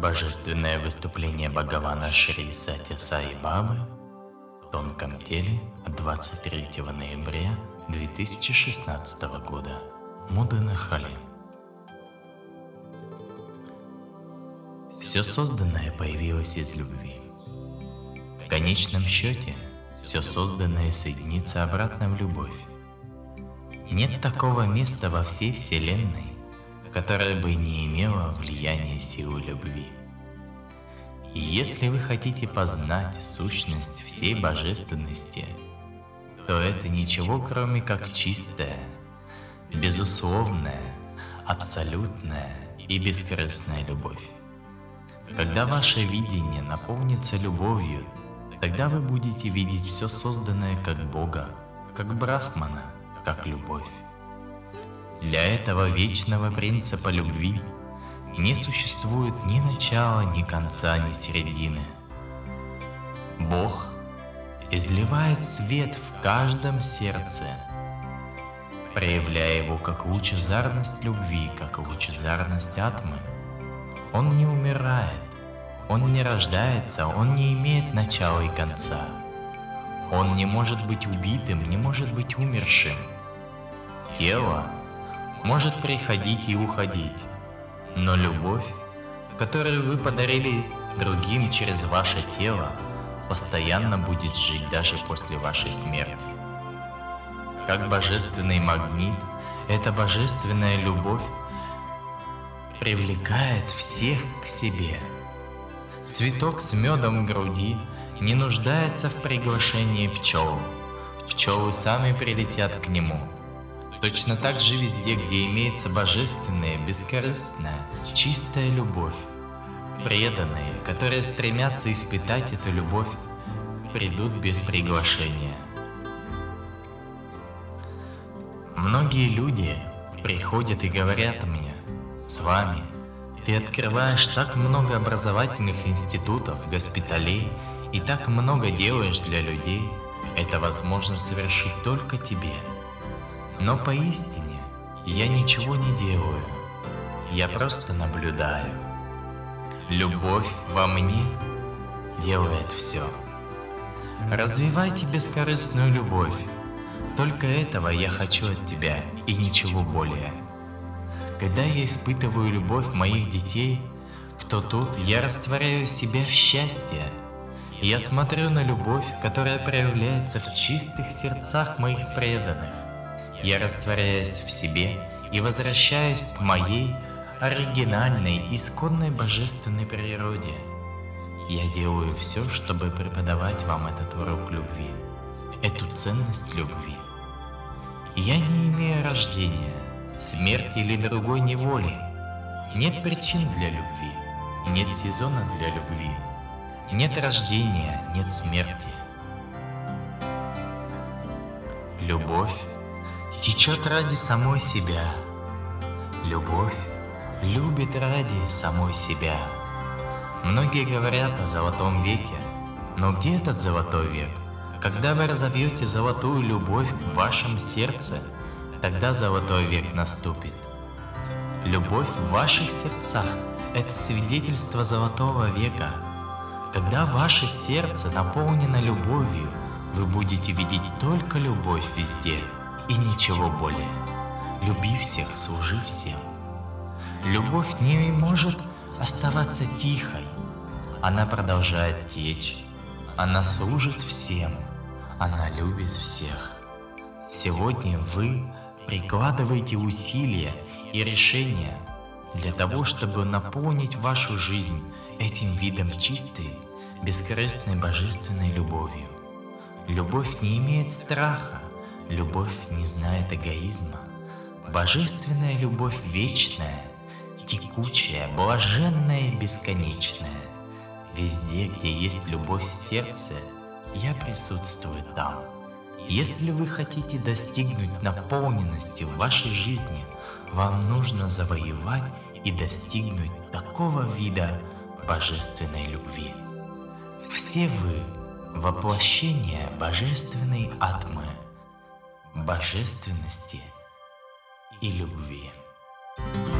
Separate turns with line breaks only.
Божественное выступление Бхагавана Шри Сати Саи Бабы в тонком теле 23 ноября 2016 года. Муданахали. Все созданное появилось из любви. В конечном счете, все созданное соединится обратно в любовь. Нет такого места во всей Вселенной, которое бы не имело влияния силы любви. И если вы хотите познать сущность всей божественности, то это ничего кроме как чистая, безусловная, абсолютная и бескорыстная любовь. Когда ваше видение наполнится любовью, тогда вы будете видеть все созданное как Бога, как Брахмана, как любовь. Для этого вечного принципа любви не существует ни начала, ни конца, ни середины. Бог изливает свет в каждом сердце, проявляя его как лучезарность любви, как лучезарность атмы. Он не умирает, он не рождается, он не имеет начала и конца. Он не может быть убитым, не может быть умершим. Тело может приходить и уходить, но любовь, которую вы подарили другим через ваше тело, постоянно будет жить даже после вашей смерти. Как божественный магнит, эта божественная любовь привлекает всех к себе. Цветок с медом в груди не нуждается в приглашении пчел. Пчелы сами прилетят к нему – Точно так же везде, где имеется божественная, бескорыстная, чистая любовь. Преданные, которые стремятся испытать эту любовь, придут без приглашения. Многие люди приходят и говорят мне, с вами ты открываешь так много образовательных институтов, госпиталей и так много делаешь для людей, это возможно совершить только тебе – но поистине я ничего не делаю. Я просто наблюдаю. Любовь во мне делает все. Развивайте бескорыстную любовь. Только этого я хочу от тебя и ничего более. Когда я испытываю любовь моих детей, кто тут, я растворяю себя в счастье. Я смотрю на любовь, которая проявляется в чистых сердцах моих преданных. Я растворяюсь в себе и возвращаюсь к моей оригинальной, исконной божественной природе. Я делаю все, чтобы преподавать вам этот урок любви, эту ценность любви. Я не имею рождения, смерти или другой неволи. Нет причин для любви, нет сезона для любви, нет рождения, нет смерти. Любовь течет ради самой себя. Любовь любит ради самой себя. Многие говорят о золотом веке, но где этот золотой век? Когда вы разовьете золотую любовь в вашем сердце, тогда золотой век наступит. Любовь в ваших сердцах – это свидетельство золотого века. Когда ваше сердце наполнено любовью, вы будете видеть только любовь везде – и ничего более. Люби всех, служи всем. Любовь не может оставаться тихой. Она продолжает течь. Она служит всем. Она любит всех. Сегодня вы прикладываете усилия и решения для того, чтобы наполнить вашу жизнь этим видом чистой, бескорыстной божественной любовью. Любовь не имеет страха, Любовь не знает эгоизма. Божественная любовь вечная, текучая, блаженная, бесконечная. Везде, где есть любовь в сердце, я присутствую там. Если вы хотите достигнуть наполненности в вашей жизни, вам нужно завоевать и достигнуть такого вида божественной любви. Все вы – воплощение божественной атмы – божественности и любви. thank you